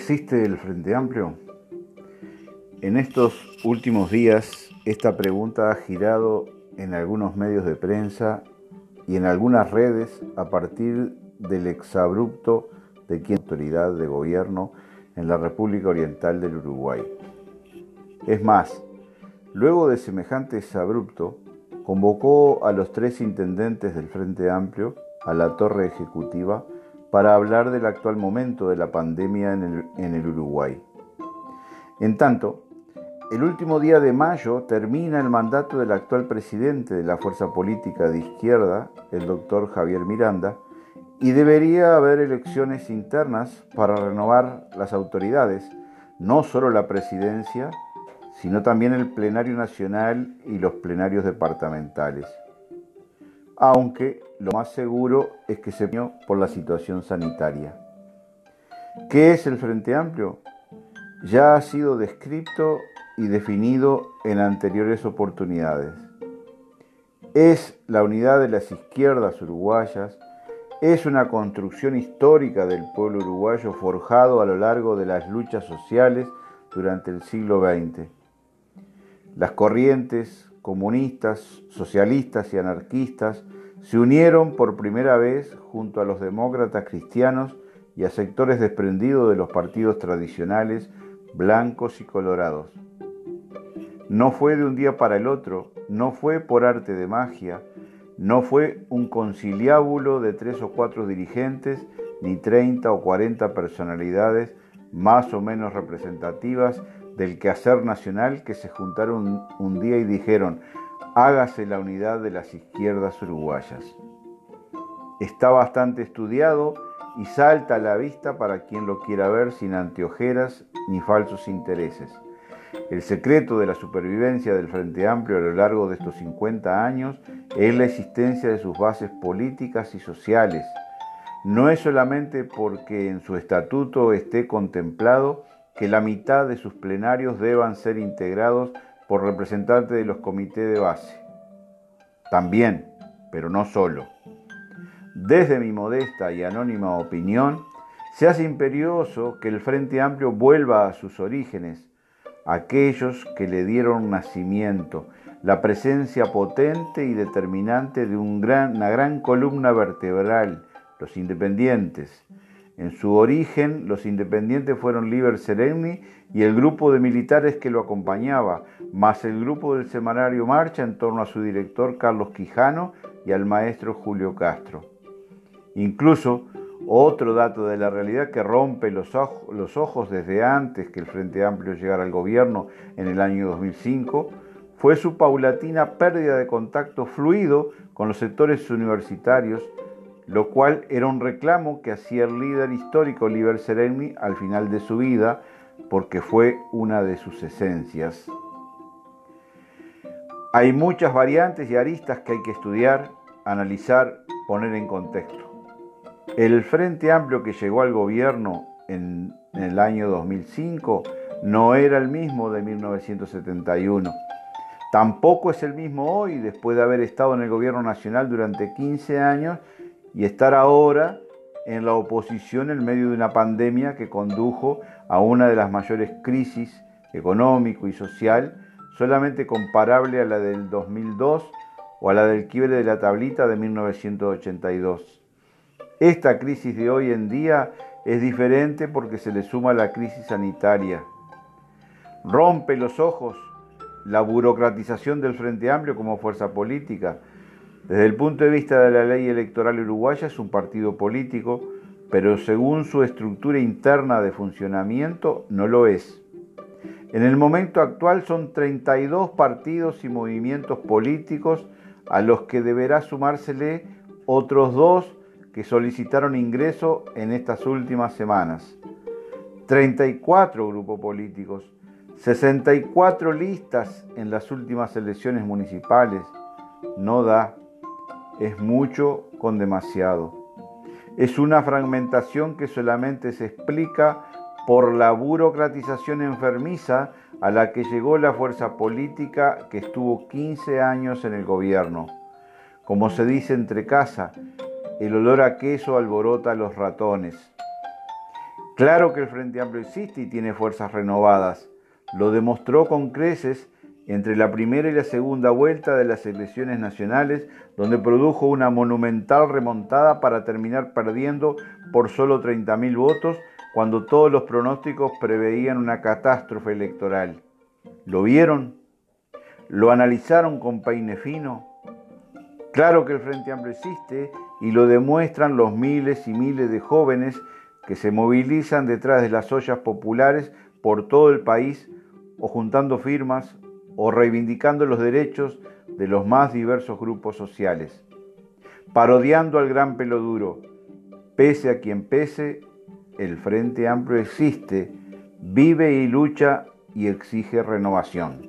¿Existe el Frente Amplio? En estos últimos días esta pregunta ha girado en algunos medios de prensa y en algunas redes a partir del exabrupto de quien autoridad de gobierno en la República Oriental del Uruguay. Es más, luego de semejante exabrupto, convocó a los tres intendentes del Frente Amplio a la torre ejecutiva para hablar del actual momento de la pandemia en el, Uruguay. En tanto, el último día de mayo termina el mandato del actual presidente de la fuerza política de izquierda, el doctor Javier Miranda, y debería haber elecciones internas para renovar las autoridades, no solo la presidencia, sino también el plenario nacional y los plenarios departamentales aunque lo más seguro es que se vio por la situación sanitaria. ¿Qué es el Frente Amplio? Ya ha sido descrito y definido en anteriores oportunidades. Es la unidad de las izquierdas uruguayas, es una construcción histórica del pueblo uruguayo forjado a lo largo de las luchas sociales durante el siglo XX. Las corrientes comunistas, socialistas y anarquistas se unieron por primera vez junto a los demócratas cristianos y a sectores desprendidos de los partidos tradicionales blancos y colorados. No fue de un día para el otro, no fue por arte de magia, no fue un conciliábulo de tres o cuatro dirigentes, ni treinta o cuarenta personalidades más o menos representativas del quehacer nacional que se juntaron un día y dijeron, hágase la unidad de las izquierdas uruguayas. Está bastante estudiado y salta a la vista para quien lo quiera ver sin anteojeras ni falsos intereses. El secreto de la supervivencia del Frente Amplio a lo largo de estos 50 años es la existencia de sus bases políticas y sociales. No es solamente porque en su estatuto esté contemplado que la mitad de sus plenarios deban ser integrados por representantes de los comités de base. También, pero no solo. Desde mi modesta y anónima opinión, se hace imperioso que el Frente Amplio vuelva a sus orígenes, aquellos que le dieron nacimiento, la presencia potente y determinante de una gran columna vertebral, los independientes, en su origen, los independientes fueron Liber Sereni y el grupo de militares que lo acompañaba, más el grupo del semanario Marcha en torno a su director Carlos Quijano y al maestro Julio Castro. Incluso, otro dato de la realidad que rompe los, los ojos desde antes que el Frente Amplio llegara al gobierno en el año 2005, fue su paulatina pérdida de contacto fluido con los sectores universitarios lo cual era un reclamo que hacía el líder histórico Liber Sereni al final de su vida, porque fue una de sus esencias. Hay muchas variantes y aristas que hay que estudiar, analizar, poner en contexto. El Frente Amplio que llegó al gobierno en el año 2005 no era el mismo de 1971. Tampoco es el mismo hoy, después de haber estado en el gobierno nacional durante 15 años y estar ahora en la oposición en medio de una pandemia que condujo a una de las mayores crisis económico y social, solamente comparable a la del 2002 o a la del quiebre de la tablita de 1982. Esta crisis de hoy en día es diferente porque se le suma la crisis sanitaria. Rompe los ojos la burocratización del Frente Amplio como fuerza política, desde el punto de vista de la ley electoral uruguaya es un partido político, pero según su estructura interna de funcionamiento no lo es. En el momento actual son 32 partidos y movimientos políticos a los que deberá sumársele otros dos que solicitaron ingreso en estas últimas semanas. 34 grupos políticos, 64 listas en las últimas elecciones municipales. No da es mucho con demasiado. Es una fragmentación que solamente se explica por la burocratización enfermiza a la que llegó la fuerza política que estuvo 15 años en el gobierno. Como se dice entre casa, el olor a queso alborota a los ratones. Claro que el Frente Amplio existe y tiene fuerzas renovadas. Lo demostró con creces entre la primera y la segunda vuelta de las elecciones nacionales, donde produjo una monumental remontada para terminar perdiendo por solo 30.000 votos, cuando todos los pronósticos preveían una catástrofe electoral. ¿Lo vieron? ¿Lo analizaron con peine fino? Claro que el Frente Amplio existe y lo demuestran los miles y miles de jóvenes que se movilizan detrás de las ollas populares por todo el país o juntando firmas o reivindicando los derechos de los más diversos grupos sociales, parodiando al gran pelo duro. Pese a quien pese, el Frente Amplio existe, vive y lucha y exige renovación.